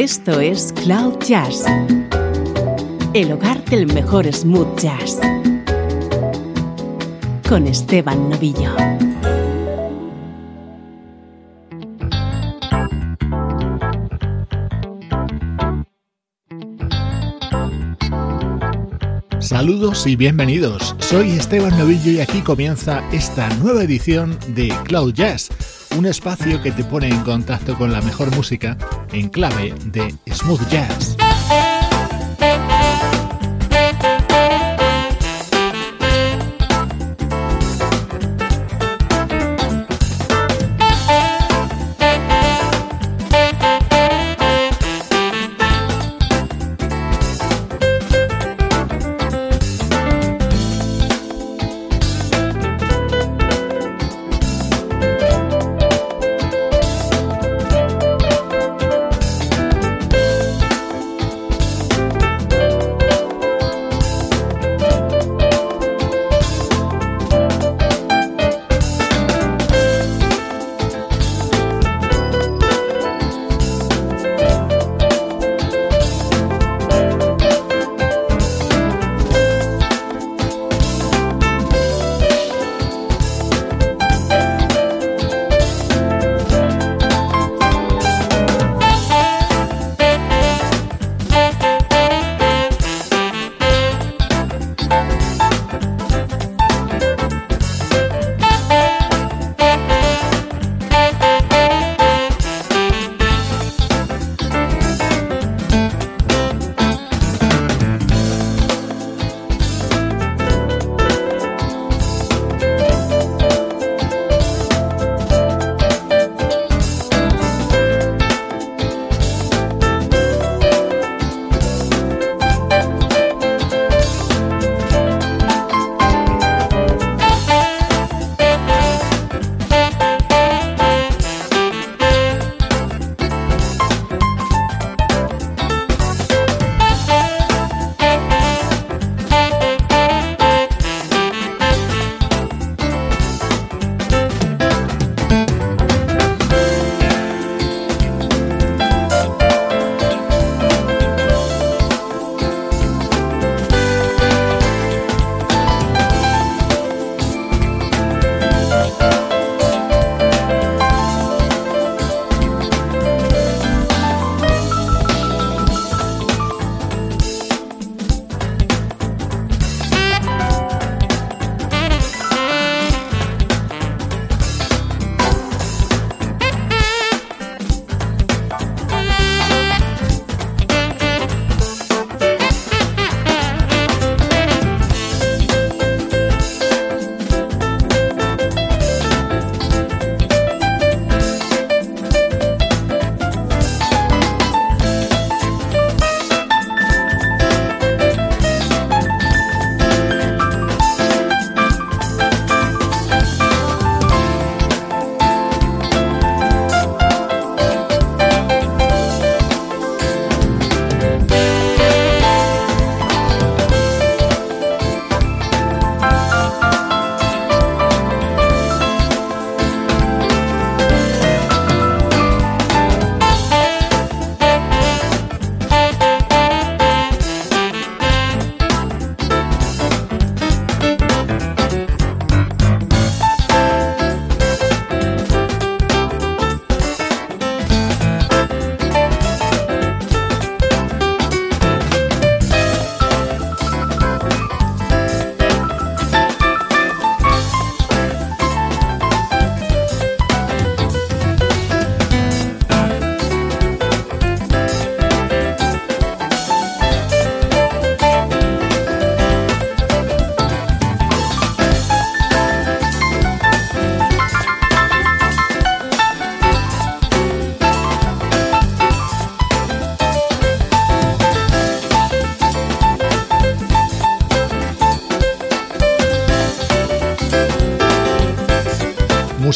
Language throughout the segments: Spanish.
Esto es Cloud Jazz, el hogar del mejor smooth jazz, con Esteban Novillo. Saludos y bienvenidos. Soy Esteban Novillo y aquí comienza esta nueva edición de Cloud Jazz, un espacio que te pone en contacto con la mejor música en clave de smooth jazz.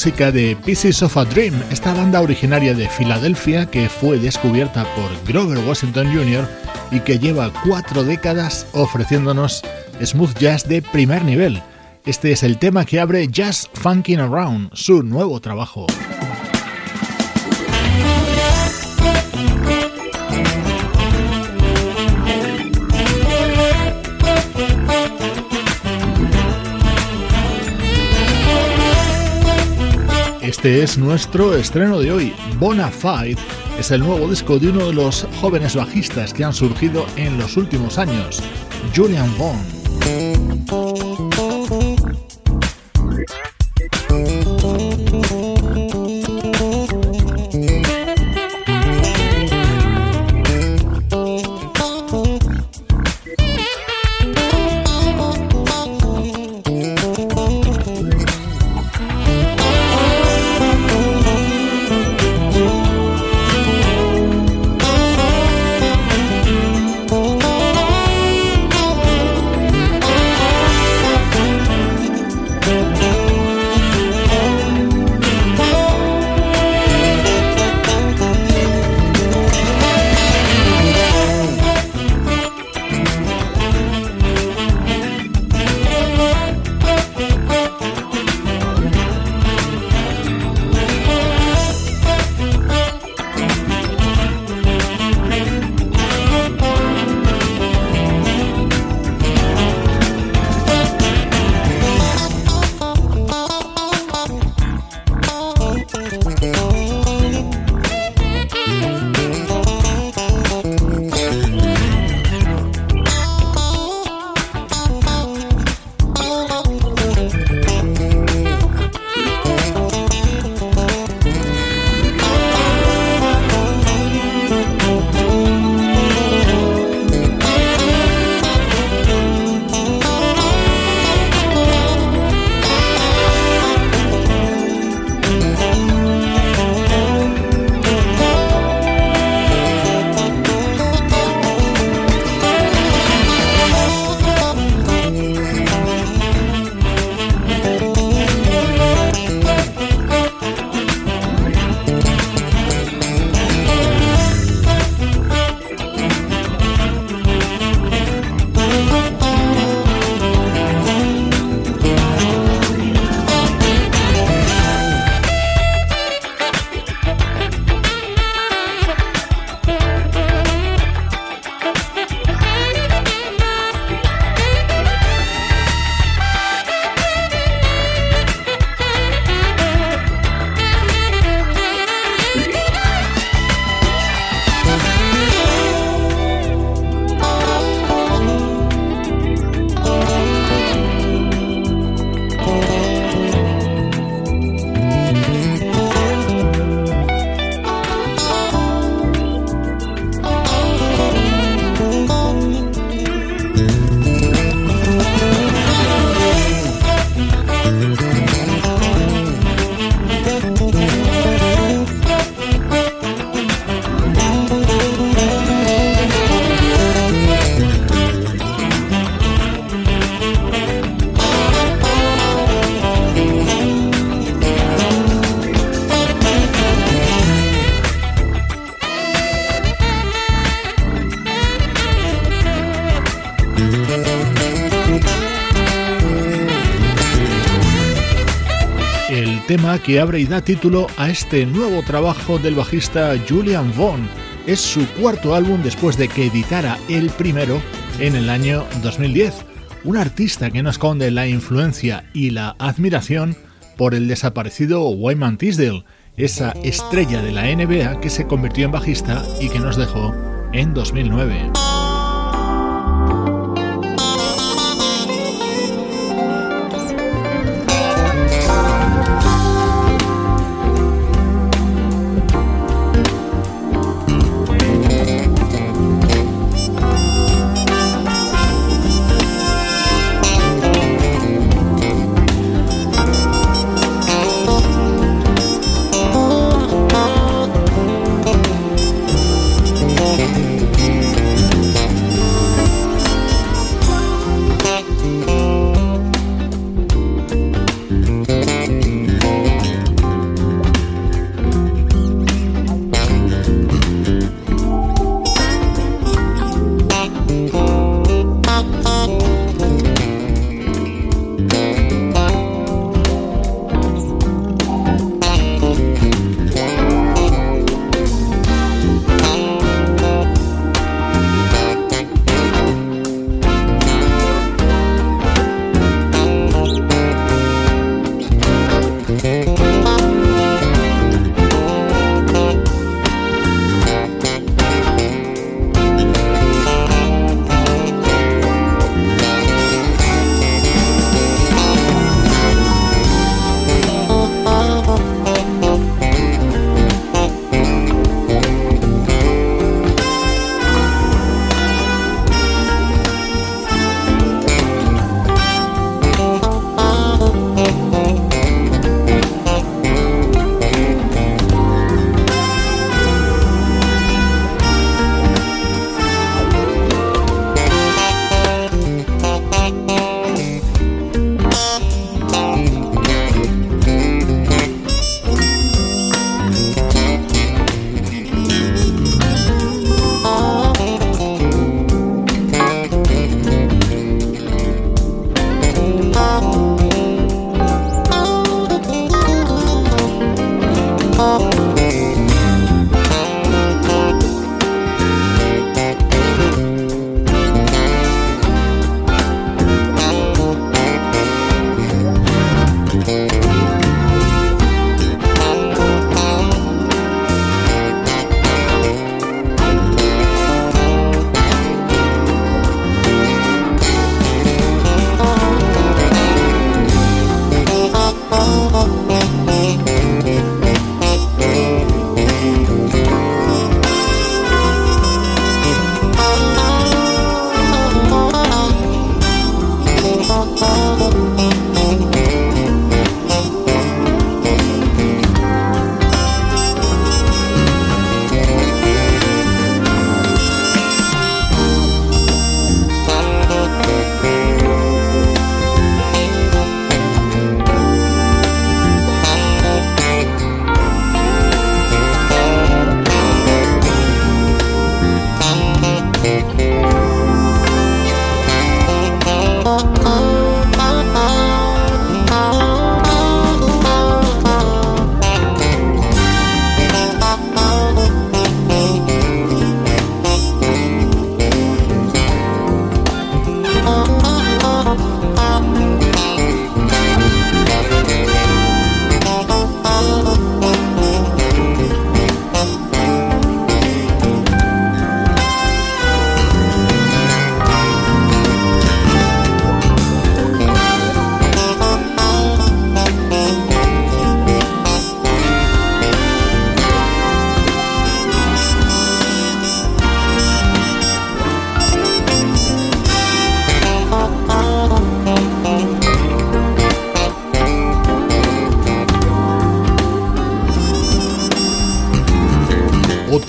Música de Pieces of a Dream, esta banda originaria de Filadelfia que fue descubierta por Grover Washington Jr. y que lleva cuatro décadas ofreciéndonos smooth jazz de primer nivel. Este es el tema que abre Jazz Funkin' Around, su nuevo trabajo. Este es nuestro estreno de hoy. Bonafide es el nuevo disco de uno de los jóvenes bajistas que han surgido en los últimos años, Julian Vaughn. Que abre y da título a este nuevo trabajo del bajista Julian Vaughn. Es su cuarto álbum después de que editara el primero en el año 2010. Un artista que no esconde la influencia y la admiración por el desaparecido Wyman Tisdale, esa estrella de la NBA que se convirtió en bajista y que nos dejó en 2009. oh, oh. oh.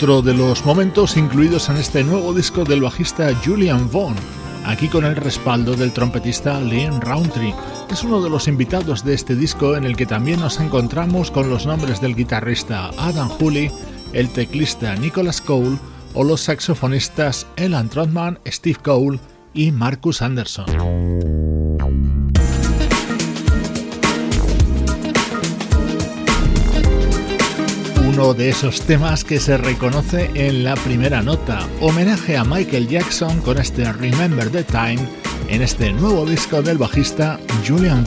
Otro de los momentos incluidos en este nuevo disco del bajista Julian Vaughn, aquí con el respaldo del trompetista Liam Roundtree. Es uno de los invitados de este disco en el que también nos encontramos con los nombres del guitarrista Adam Hooley, el teclista Nicholas Cole o los saxofonistas Elan Trotman, Steve Cole y Marcus Anderson. Uno de esos temas que se reconoce en la primera nota, homenaje a Michael Jackson con este Remember the Time en este nuevo disco del bajista Julian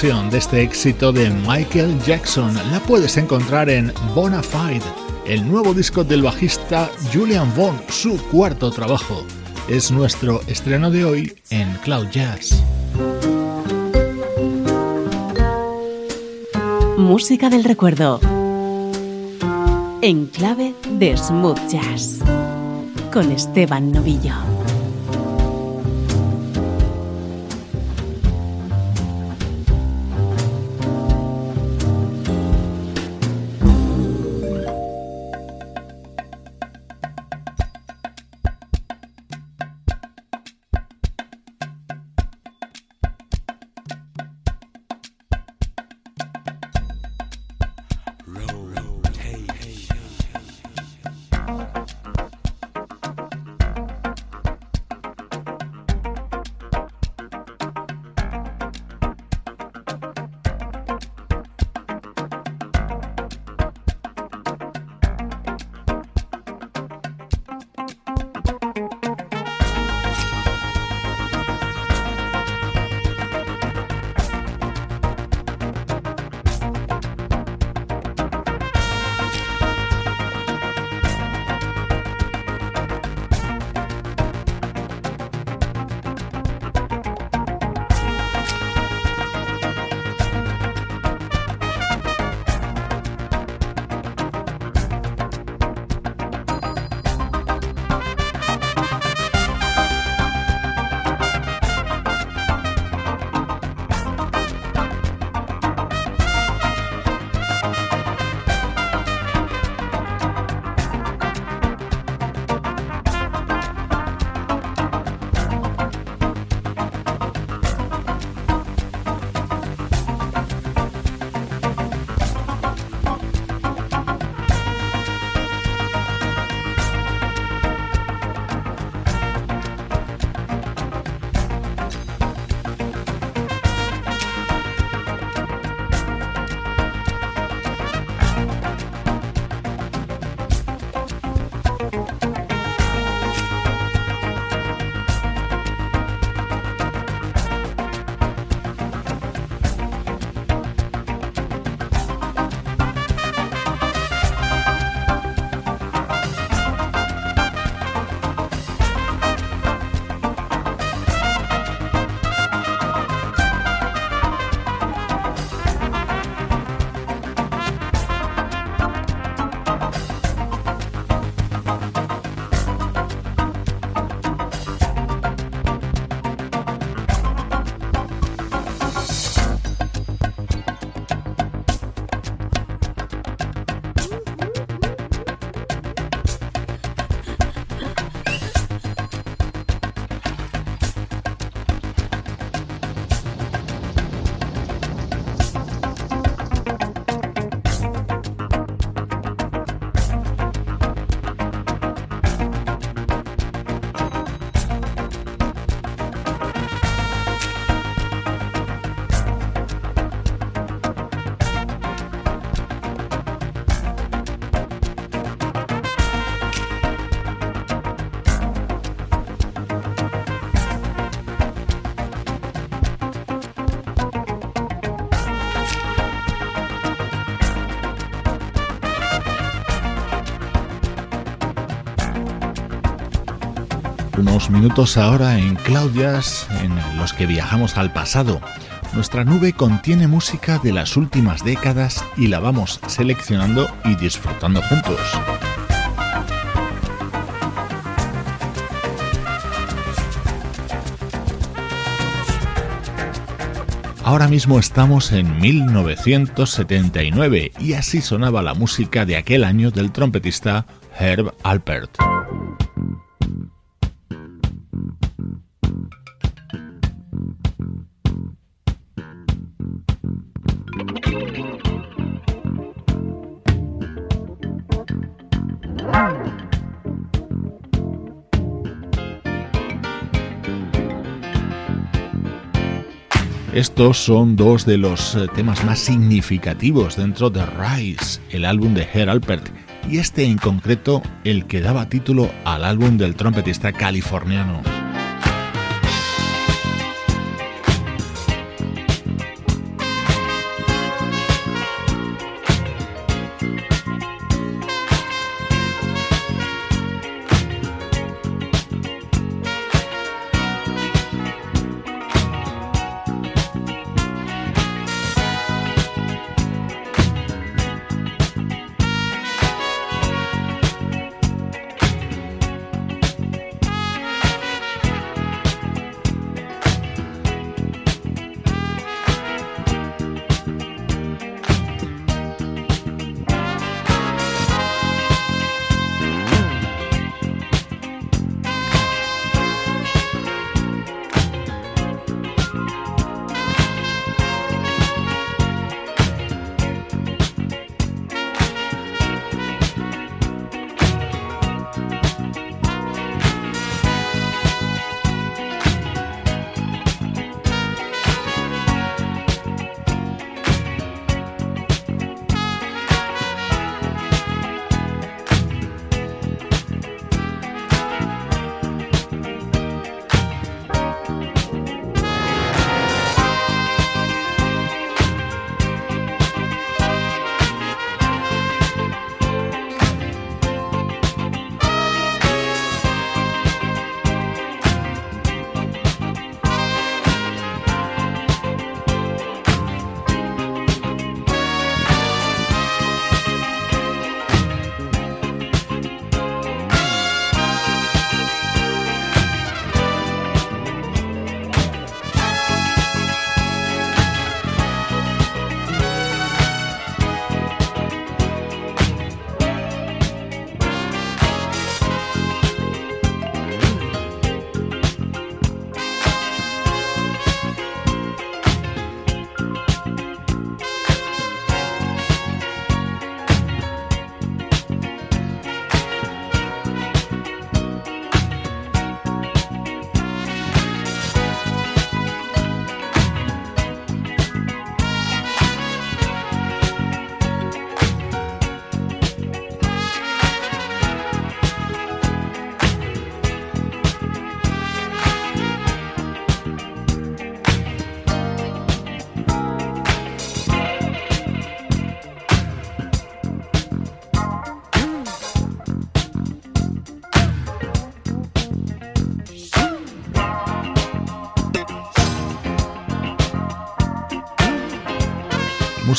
De este éxito de Michael Jackson la puedes encontrar en Bonafide, el nuevo disco del bajista Julian Vaughn, su cuarto trabajo. Es nuestro estreno de hoy en Cloud Jazz. Música del recuerdo. En clave de smooth jazz. Con Esteban Novillo. Unos minutos ahora en Claudias en los que viajamos al pasado. Nuestra nube contiene música de las últimas décadas y la vamos seleccionando y disfrutando juntos. Ahora mismo estamos en 1979 y así sonaba la música de aquel año del trompetista Herb Alpert. Estos son dos de los eh, temas más significativos dentro de Rise, el álbum de Herr Alpert, y este en concreto el que daba título al álbum del trompetista californiano.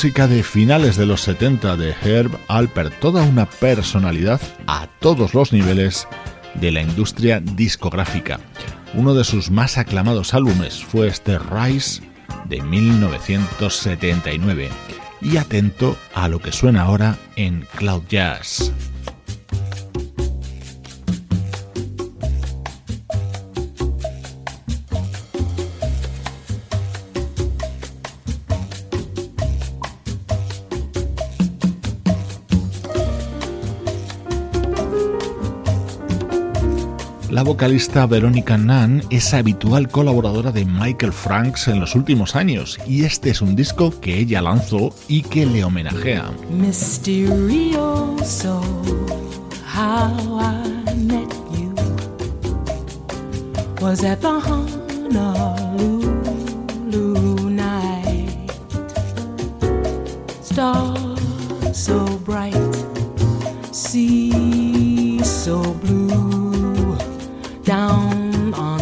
Música de finales de los 70 de Herb Alpert, toda una personalidad a todos los niveles de la industria discográfica. Uno de sus más aclamados álbumes fue este Rise de 1979. Y atento a lo que suena ahora en Cloud Jazz. Vocalista Veronica Nunn es habitual colaboradora de Michael Franks en los últimos años y este es un disco que ella lanzó y que le homenajea. Stars so bright, sea so blue. down on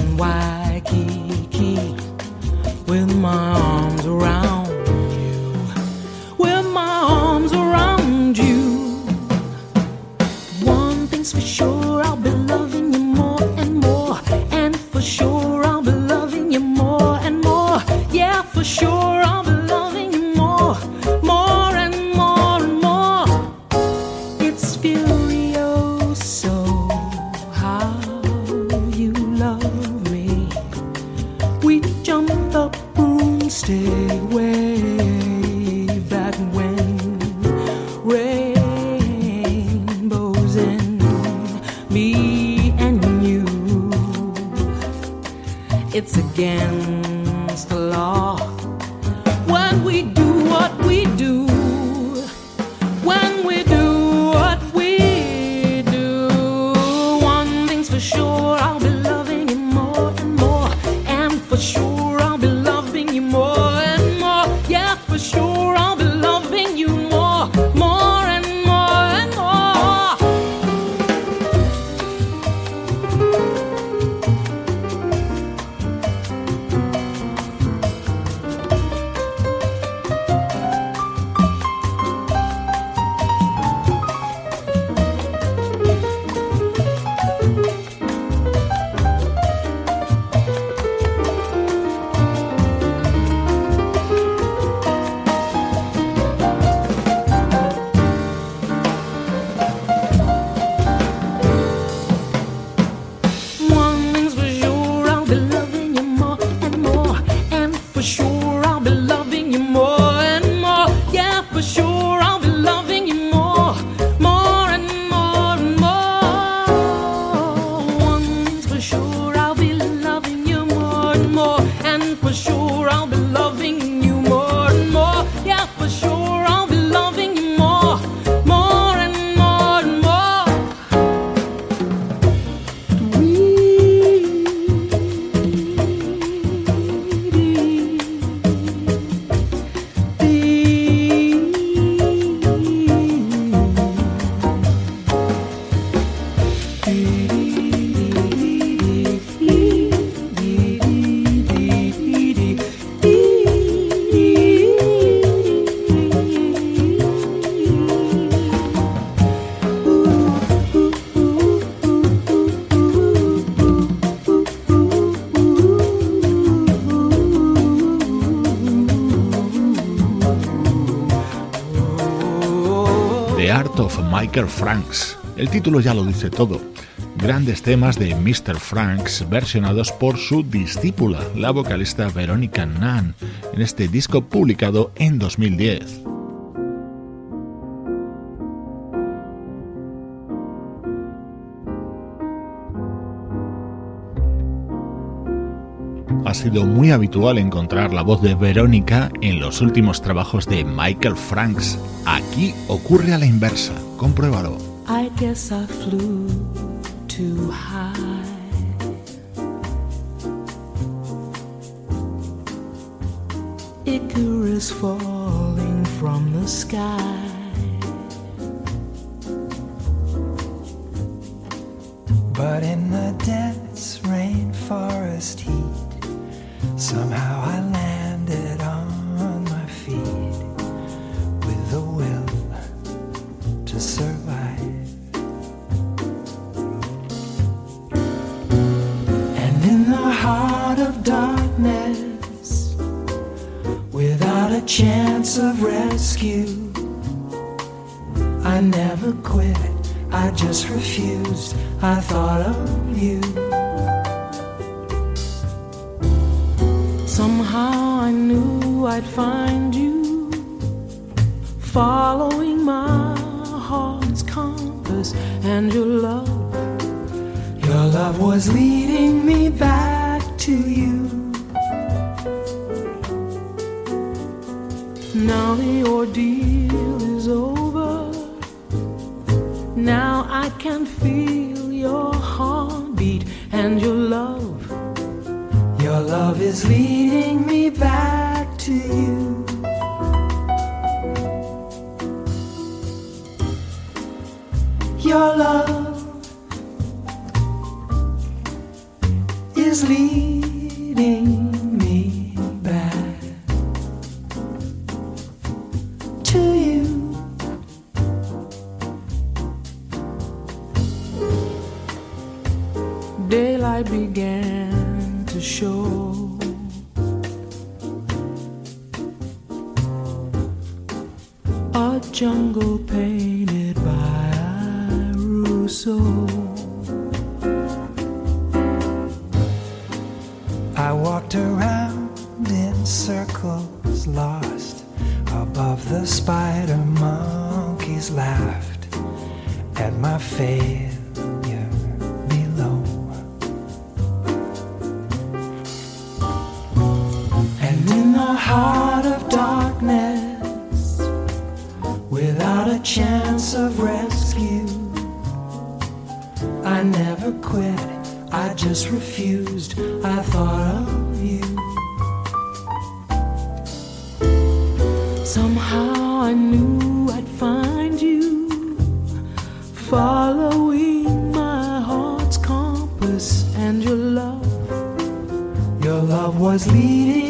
for sure I'll be Michael Franks. El título ya lo dice todo. Grandes temas de Mr. Franks versionados por su discípula, la vocalista Veronica Nunn, en este disco publicado en 2010. ha sido muy habitual encontrar la voz de Verónica en los últimos trabajos de Michael Franks. Aquí ocurre a la inversa. Compruébalo. I guess I flew too high. lost. Above the spider monkeys laughed at my failure below. And in the heart of darkness, without a chance of rescue, I never quit. I just refused. I thought of you. was leading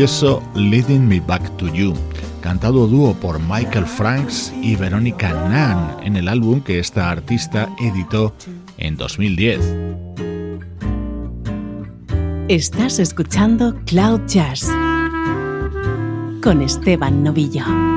precioso Leading Me Back to You, cantado dúo por Michael Franks y Verónica Nan en el álbum que esta artista editó en 2010. Estás escuchando Cloud Jazz con Esteban Novillo.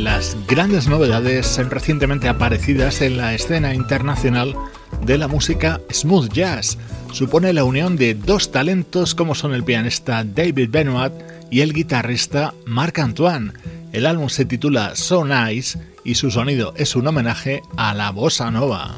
Las grandes novedades recientemente aparecidas en la escena internacional de la música smooth jazz. Supone la unión de dos talentos como son el pianista David Benoit y el guitarrista Marc Antoine. El álbum se titula So Nice y su sonido es un homenaje a la bossa nova.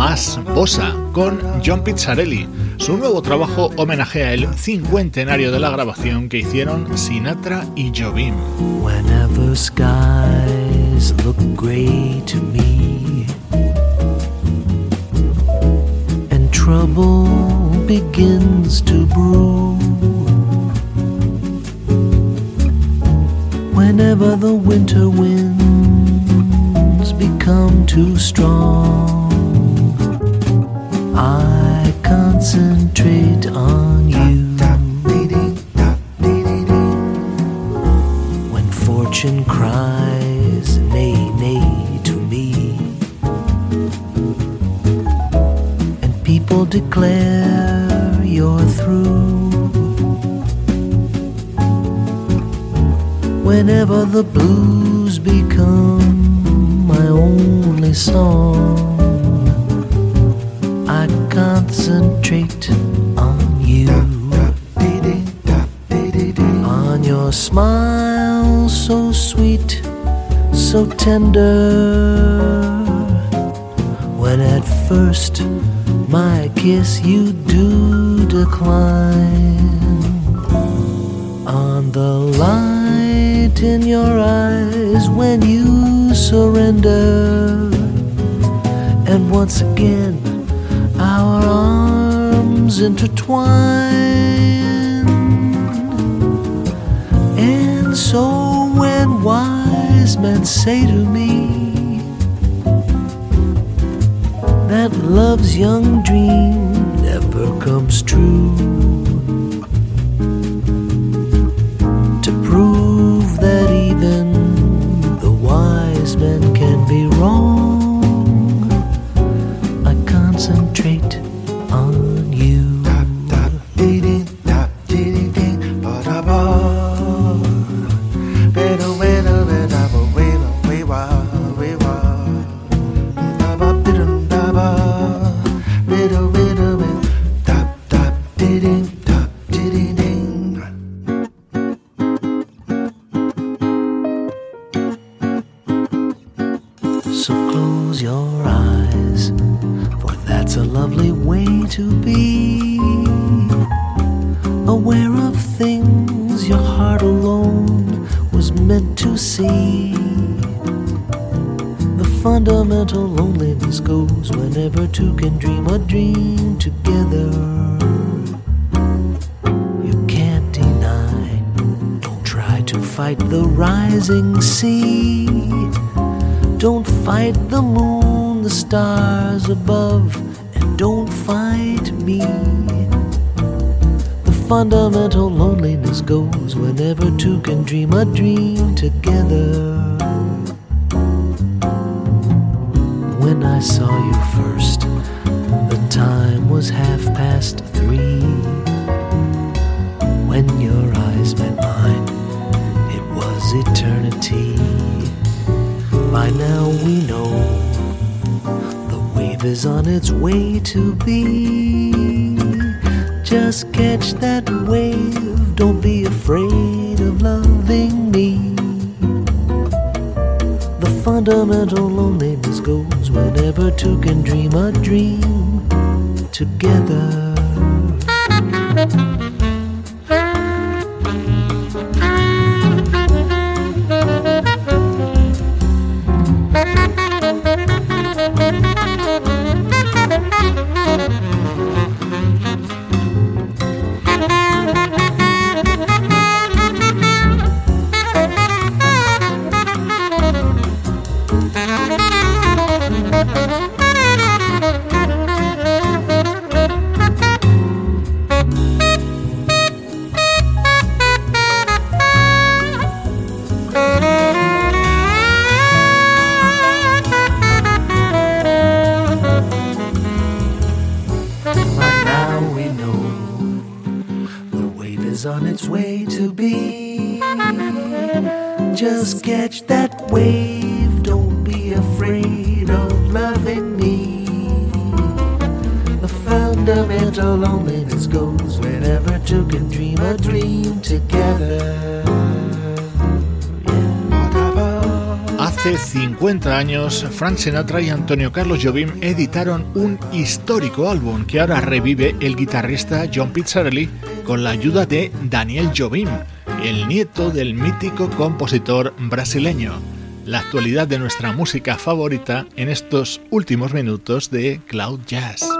Más bossa con John Pizzarelli. Su nuevo trabajo homenajea el cincuentenario de la grabación que hicieron Sinatra y Jobim. Whenever skies look gray to me and trouble begins to brew whenever the winter winds become too strong I concentrate on you. When fortune cries, nay, nay to me, and people declare you're through. Whenever the blues become my only song concentrate on you. On your smile, so sweet, so tender. When at first my kiss you do decline. On the light in your eyes when you surrender. And once again, arms intertwine. And so when wise men say to me that love's young dream never comes true, rising sea. Don't fight the moon, the stars above, and don't fight me. The fundamental loneliness goes whenever two can dream a dream together. When I saw you first, the was half past three. When your eyes met mine, it was eternity. By now we know the wave is on its way to be. Just catch that wave, don't be afraid of loving me. The fundamental loneliness goes whenever two can dream a dream together. is on its way to be. Just catch that wave, don't be afraid of loving me. The fundamental loneliness goes whenever two can dream a dream together. Hace 50 años, Frank Sinatra y Antonio Carlos Jobim editaron un histórico álbum que ahora revive el guitarrista John Pizzarelli con la ayuda de Daniel Jobim, el nieto del mítico compositor brasileño. La actualidad de nuestra música favorita en estos últimos minutos de Cloud Jazz.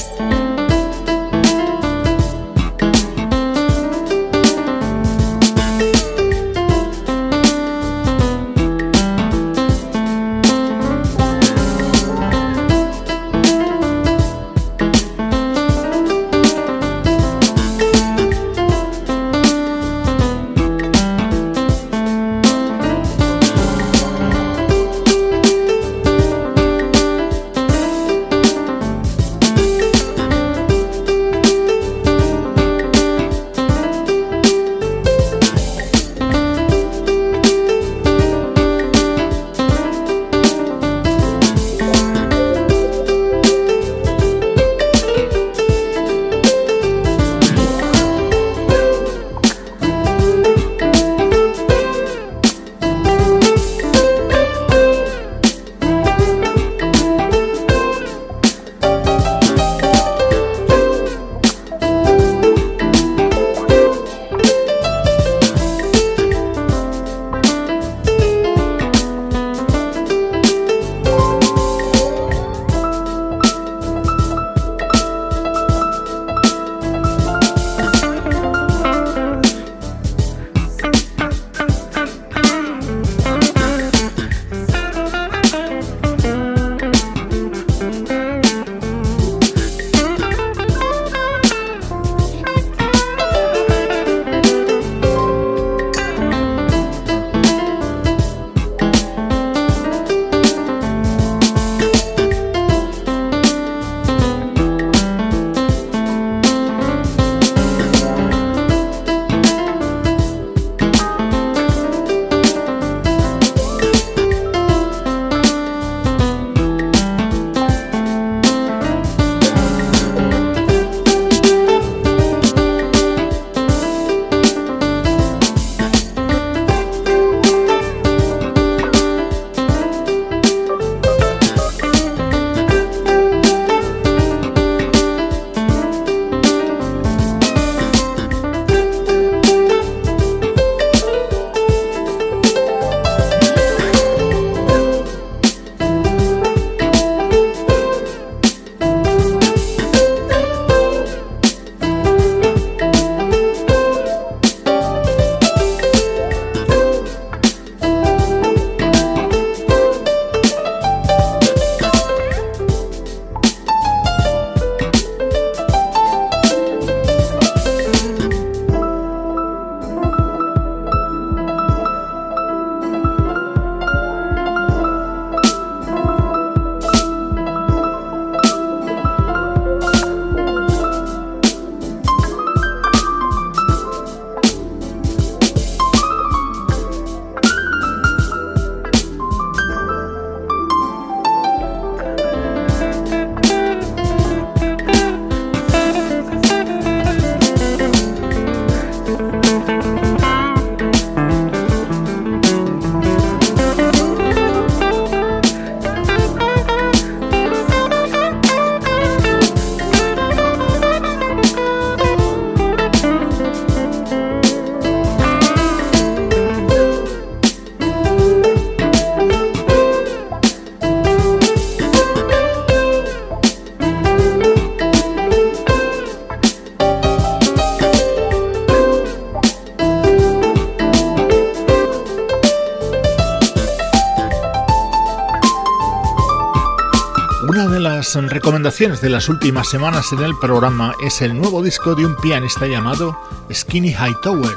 De las últimas semanas en el programa es el nuevo disco de un pianista llamado Skinny Hightower.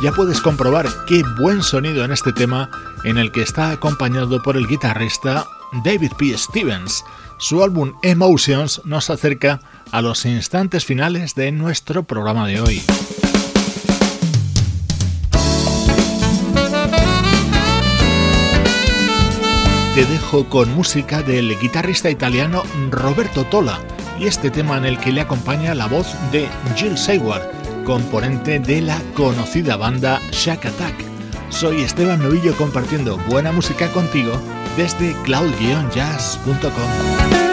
Ya puedes comprobar qué buen sonido en este tema en el que está acompañado por el guitarrista David P. Stevens. Su álbum Emotions nos acerca a los instantes finales de nuestro programa de hoy. Te dejo con música del guitarrista italiano Roberto Tola y este tema en el que le acompaña la voz de Jill Seward, componente de la conocida banda Shack Attack. Soy Esteban Novillo compartiendo buena música contigo desde cloud-jazz.com.